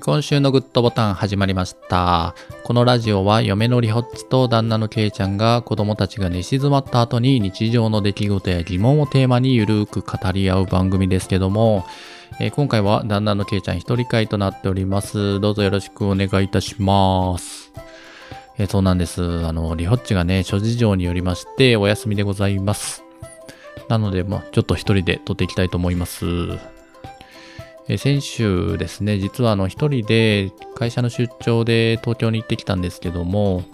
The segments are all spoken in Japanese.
今週のグッドボタン始まりました。このラジオは嫁のりほっちと旦那のけいちゃんが子供たちが寝静まった後に日常の出来事や疑問をテーマにゆるーく語り合う番組ですけども、えー今回は旦那のけいちゃん一人会となっております。どうぞよろしくお願いいたします。えーそうなんです。あの、りほっちがね、諸事情によりましてお休みでございます。なので、まあ、ちょっと一人で撮っていきたいと思います。先週ですね、実はあの一人で会社の出張で東京に行ってきたんですけども、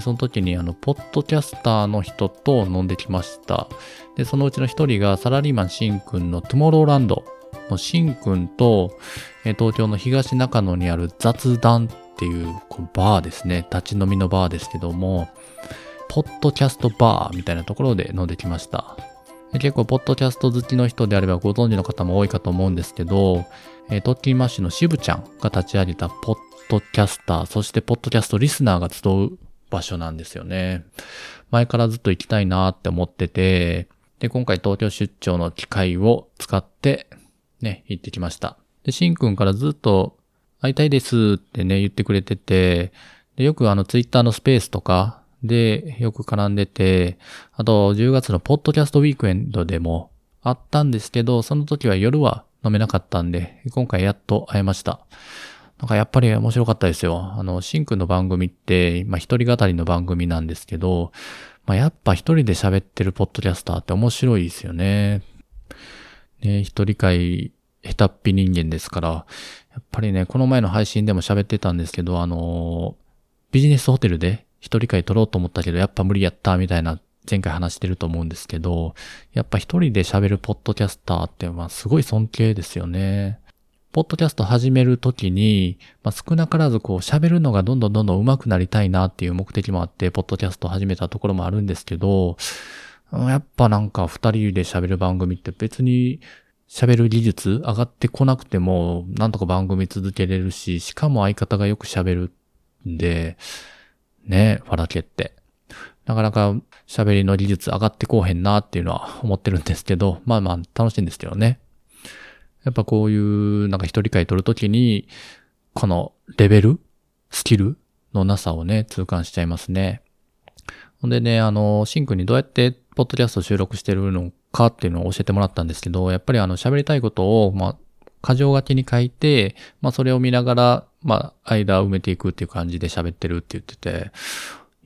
その時にあの、ポッドキャスターの人と飲んできました。で、そのうちの一人がサラリーマンしんくんのトゥモローランドのしんくんと、東京の東中野にある雑談っていうこうバーですね、立ち飲みのバーですけども、ポッドキャストバーみたいなところで飲んできました。結構、ポッドキャスト好きの人であればご存知の方も多いかと思うんですけど、えー、トッキーマッシュの渋ちゃんが立ち上げたポッドキャスター、そしてポッドキャストリスナーが集う場所なんですよね。前からずっと行きたいなって思ってて、で、今回東京出張の機会を使って、ね、行ってきました。で、しんくんからずっと会いたいですってね、言ってくれてて、で、よくあのツイッターのスペースとかでよく絡んでて、あと10月のポッドキャストウィークエンドでもあったんですけど、その時は夜は飲めなかったんで、今回やっと会えました。なんかやっぱり面白かったですよ。あの、シンくんの番組って、まあ一人語りの番組なんですけど、まあやっぱ一人で喋ってるポッドキャスターって面白いですよね。ね、一人会下手っぴ人間ですから、やっぱりね、この前の配信でも喋ってたんですけど、あのビジネスホテルで一人会取ろうと思ったけど、やっぱ無理やった、みたいな前回話してると思うんですけど、やっぱ一人で喋るポッドキャスターって、まあすごい尊敬ですよね。ポッドキャスト始めるときに、まあ、少なからずこう喋るのがどんどんどんどん上手くなりたいなっていう目的もあって、ポッドキャスト始めたところもあるんですけど、やっぱなんか二人で喋る番組って別に喋る技術上がってこなくても、なんとか番組続けれるし、しかも相方がよく喋るんで、ね、ファラケって。なかなか喋りの技術上がってこうへんなっていうのは思ってるんですけど、まあまあ楽しいんですけどね。やっぱこういうなんか一人会取るときに、このレベルスキルのなさをね、痛感しちゃいますね。ほんでね、あの、シンクにどうやってポッドキャスト収録してるのかっていうのを教えてもらったんですけど、やっぱりあの喋りたいことを、まあ、箇条書きに書いて、まあそれを見ながら、まあ、間を埋めていくっていう感じで喋ってるって言ってて、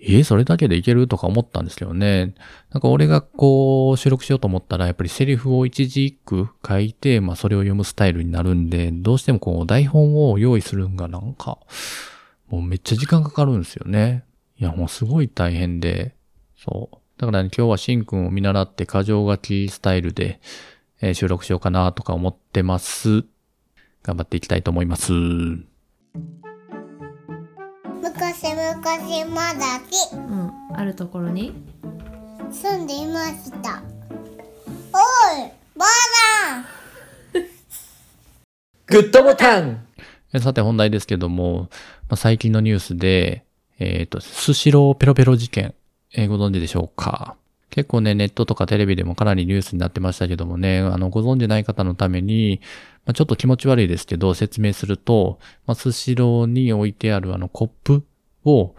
えそれだけでいけるとか思ったんですけどね。なんか俺がこう収録しようと思ったら、やっぱりセリフを一字一句書いて、まあそれを読むスタイルになるんで、どうしてもこう台本を用意するんがなんか、もうめっちゃ時間かかるんですよね。いや、もうすごい大変で、そう。だからね、今日はシンくんを見習って箇条書きスタイルで、えー収録しようかなとか思ってます。頑張っていきたいと思います。昔々まだしうん、あるところに？住んでいました。おいばあ グッドボタン。さて本題ですけども、まあ、最近のニュースで、えっ、と、スシローペロペロ事件、えーご存知でしょうか？結構ね、ネットとかテレビでもかなりニュースになってましたけどもね、あの、ご存知ない方のために、まあ、ちょっと気持ち悪いですけど、説明すると、まあ、スシローに置いてあるあのコップを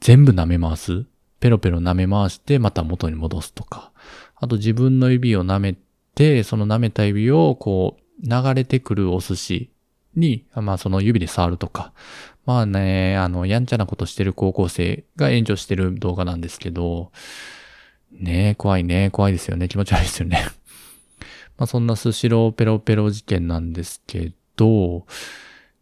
全部舐め回す。ペロペロ舐め回して、また元に戻すとか。あと自分の指を舐めて、その舐めた指をこう、流れてくるお寿司に、まあその指で触るとか。まあね、あの、やんちゃなことしてる高校生が炎上してる動画なんですけど、ねえ、怖いね、怖いですよね、気持ち悪いですよね。まあそんなスシローペロペロ事件なんですけど、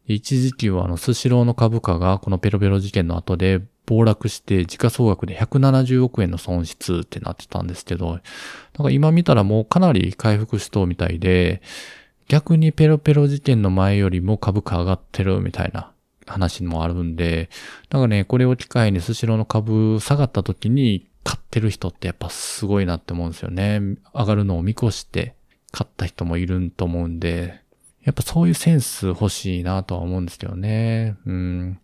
一時期はあのスシローの株価がこのペロペロ事件の後で暴落して時価総額で170億円の損失ってなってたんですけど、なんか今見たらもうかなり回復しとうみたいで、逆にペロペロ事件の前よりも株価上がってるみたいな話もあるんで、なんかね、これを機会にスシローの株下がった時に買ってる人ってやっぱすごいなって思うんですよね。上がるのを見越して買った人もいると思うんで、やっぱそういうセンス欲しいなとは思うんですけどね。うん。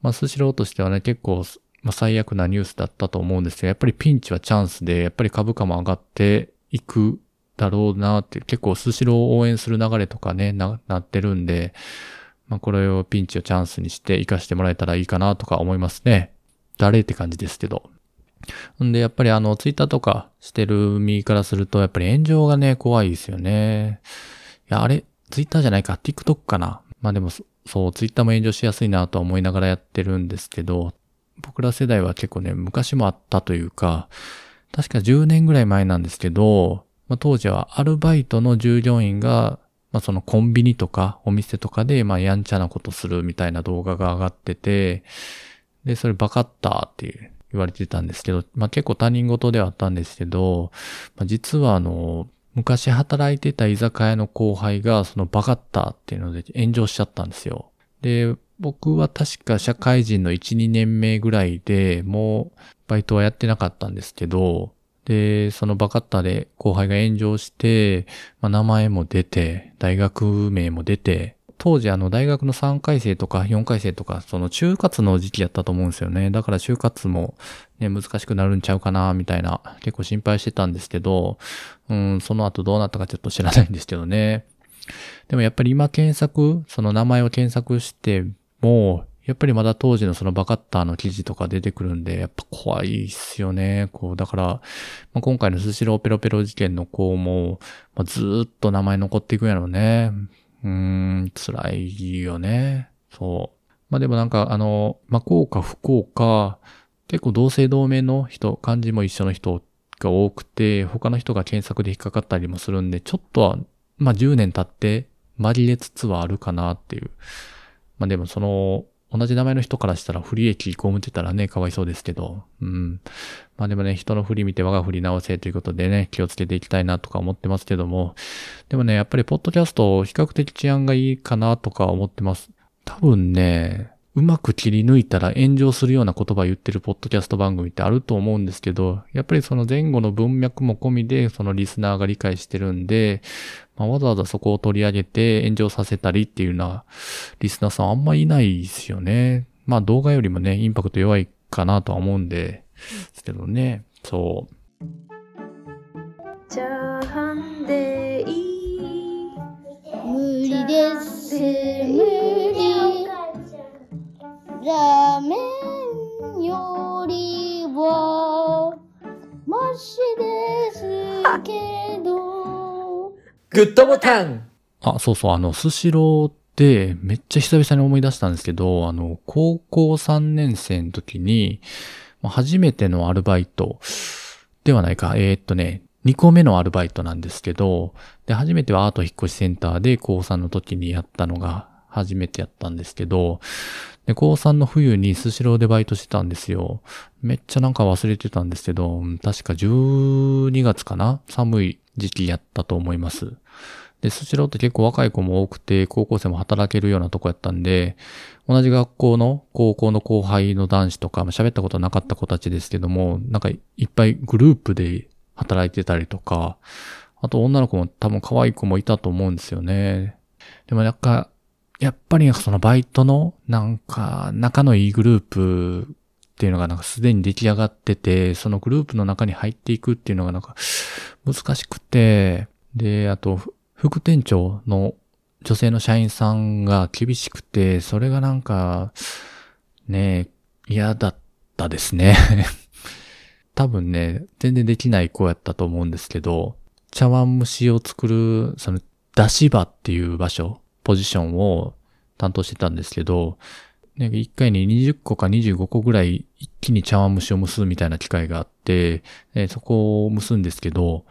まあ、スシローとしてはね、結構、まあ、最悪なニュースだったと思うんですけど、やっぱりピンチはチャンスで、やっぱり株価も上がっていくだろうなって、結構スシローを応援する流れとかね、な、なってるんで、まあ、これをピンチをチャンスにして活かしてもらえたらいいかなとか思いますね。誰って感じですけど。んで、やっぱりあの、ツイッターとかしてる身からすると、やっぱり炎上がね、怖いですよね。いや、あれ、ツイッターじゃないか、TikTok かな。まあでも、そう、ツイッターも炎上しやすいなとは思いながらやってるんですけど、僕ら世代は結構ね、昔もあったというか、確か10年ぐらい前なんですけど、まあ、当時はアルバイトの従業員が、まあ、そのコンビニとかお店とかで、まあ、やんちゃなことするみたいな動画が上がってて、で、それバカったっていう言われてたんですけど、まあ、結構他人事ではあったんですけど、まあ、実はあの、昔働いてた居酒屋の後輩がそのバカったっていうので炎上しちゃったんですよ。で、僕は確か社会人の1、2年目ぐらいでもうバイトはやってなかったんですけど、で、そのバカッターで後輩が炎上して、まあ、名前も出て、大学名も出て、当時あの大学の3回生とか4回生とか、その就活の時期やったと思うんですよね。だから就活もね、難しくなるんちゃうかな、みたいな、結構心配してたんですけど、うん、その後どうなったかちょっと知らないんですけどね。でもやっぱり今検索、その名前を検索しても、やっぱりまだ当時のそのバカッターの記事とか出てくるんで、やっぱ怖いっすよね。こう、だから、まあ、今回のスシローペロペロ事件の子も、まあ、ずっと名前残っていくんやろうね。うーん、辛いよね。そう。まあでもなんか、あの、まあ、幸か不幸か、結構同姓同名の人、漢字も一緒の人が多くて、他の人が検索で引っかかったりもするんで、ちょっとは、まあ、10年経って紛れつつはあるかなっていう。まあでもその、同じ名前の人からしたら不利益被ってたらね、かわいそうですけど。うん。まあでもね、人の振り見て我が振り直せということでね、気をつけていきたいなとか思ってますけども。でもね、やっぱりポッドキャスト比較的治安がいいかなとか思ってます。多分ね、うまく切り抜いたら炎上するような言葉言ってるポッドキャスト番組ってあると思うんですけど、やっぱりその前後の文脈も込みでそのリスナーが理解してるんで、まあ、わざわざそこを取り上げて炎上させたりっていうようなリスナーさんあんまいないですよね。まあ動画よりもね、インパクト弱いかなとは思うんで、ですけどね、そう。チャーハンでいい無理です、無理。ラーメンよりはマシですけど。グッドボタンあ、そうそう、あの、スシローってめっちゃ久々に思い出したんですけど、あの、高校3年生の時に、初めてのアルバイトではないか、えー、っとね、2個目のアルバイトなんですけど、で、初めてはアート引越しセンターで高3の時にやったのが初めてやったんですけど、で、高3の冬にスシローでバイトしてたんですよ。めっちゃなんか忘れてたんですけど、確か12月かな？寒い時期やったと思います。で、スシローって結構若い子も多くて、高校生も働けるようなとこやったんで、同じ学校の高校の後輩の男子とか、喋ったことなかった子たちですけども、なんかいっぱいグループで働いてたりとか、あと女の子も多分可愛い子もいたと思うんですよね。でもなんか、やっぱりそのバイトのなんか仲のいいグループっていうのがなんかすでに出来上がってて、そのグループの中に入っていくっていうのがなんか難しくて、で、あと副店長の女性の社員さんが厳しくて、それがなんかね、嫌だったですね。多分ね、全然できない子やったと思うんですけど、茶碗蒸しを作る、その、出し場っていう場所、ポジションを担当してたんですけど、ね、1回に20個か25個ぐらい一気に茶碗蒸しを蒸すみたいな機会があって、ね、そこを蒸すんですけど、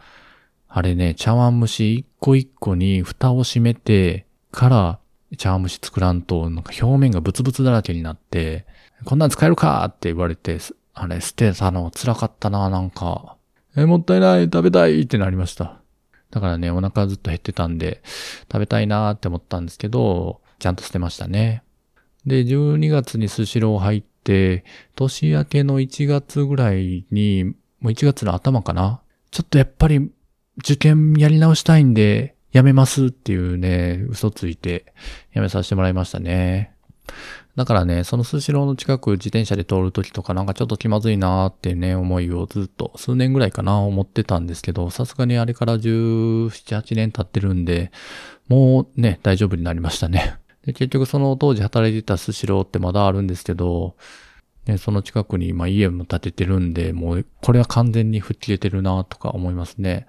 あれね、茶碗蒸し一個一個に蓋を閉めてから茶碗蒸し作らんと、なんか表面がブツブツだらけになって、こんなん使えるかって言われて、あれ捨てたの辛かったな、なんか。え、もったいない、食べたいってなりました。だからね、お腹ずっと減ってたんで、食べたいなーって思ったんですけど、ちゃんと捨てましたね。で、12月にスシロー入って、年明けの1月ぐらいに、もう1月の頭かなちょっとやっぱり受験やり直したいんで、やめますっていうね、嘘ついて、やめさせてもらいましたね。だからね、そのスシローの近く自転車で通るときとかなんかちょっと気まずいなーってね、思いをずっと数年ぐらいかな思ってたんですけど、さすがにあれから17、8年経ってるんで、もうね、大丈夫になりましたね。で、結局その当時働いてたスシローってまだあるんですけど、ね、その近くにまあ家も建ててるんで、もうこれは完全に吹っ切れてるなとか思いますね。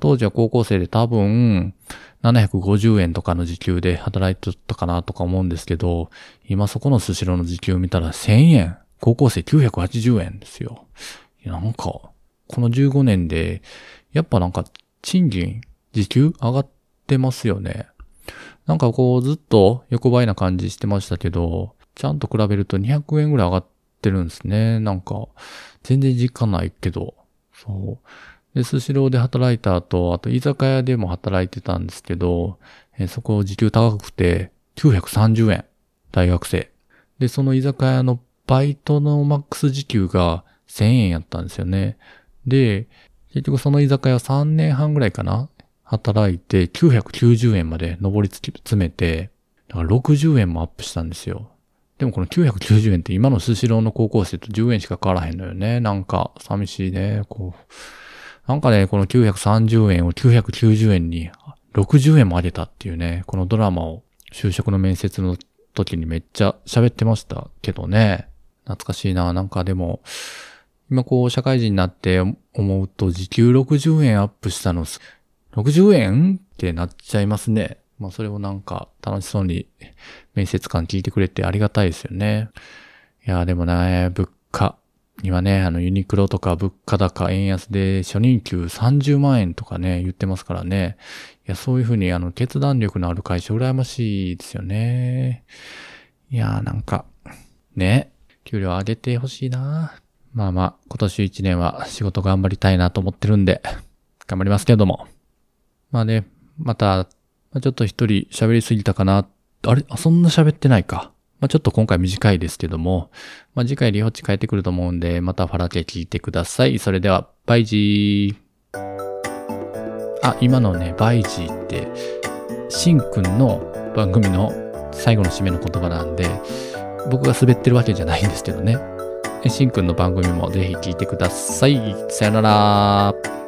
当時は高校生で多分750円とかの時給で働いてたかなとか思うんですけど、今そこのスシローの時給見たら1000円。高校生980円ですよ。なんか、この15年で、やっぱなんか賃金、時給上がってますよね。なんかこうずっと横ばいな感じしてましたけど、ちゃんと比べると200円ぐらい上がってるんですね。なんか、全然実感ないけど。そう。で、スシローで働いた後、あと居酒屋でも働いてたんですけど、えそこ時給高くて930円。大学生。で、その居酒屋のバイトのマックス時給が1000円やったんですよね。で、結局その居酒屋3年半ぐらいかな働いて990円まで上り詰めて、だから60円もアップしたんですよ。でもこの990円って今のスシローの高校生と10円しか変わらへんのよね。なんか寂しいね。こう。なんかね、この930円を990円に60円も上げたっていうね、このドラマを就職の面接の時にめっちゃ喋ってましたけどね。懐かしいな。なんかでも、今こう社会人になって思うと時給60円アップしたの、60円ってなっちゃいますね。まあそれをなんか楽しそうに面接官聞いてくれてありがたいですよね。いやでもね、物価にはね、あのユニクロとか物価高、円安で初任給30万円とかね、言ってますからね。いや、そういうふうにあの決断力のある会社羨ましいですよね。いやーなんか、ね、給料上げてほしいなまあまあ、今年1年は仕事頑張りたいなと思ってるんで、頑張りますけども。まあね、また、ちょっと一人喋りすぎたかな。あれ？あ、そんな喋ってないか。まあ、ちょっと今回短いですけども、まあ、次回リホッチ帰ってくると思うんで、またファラケ聞いてください。それでは、バイジー。あ、今のね、バイジーって、シンくんの番組の最後の締めの言葉なんで、僕が滑ってるわけじゃないんですけどね。シンくんの番組もぜひ聞いてください。さよなら。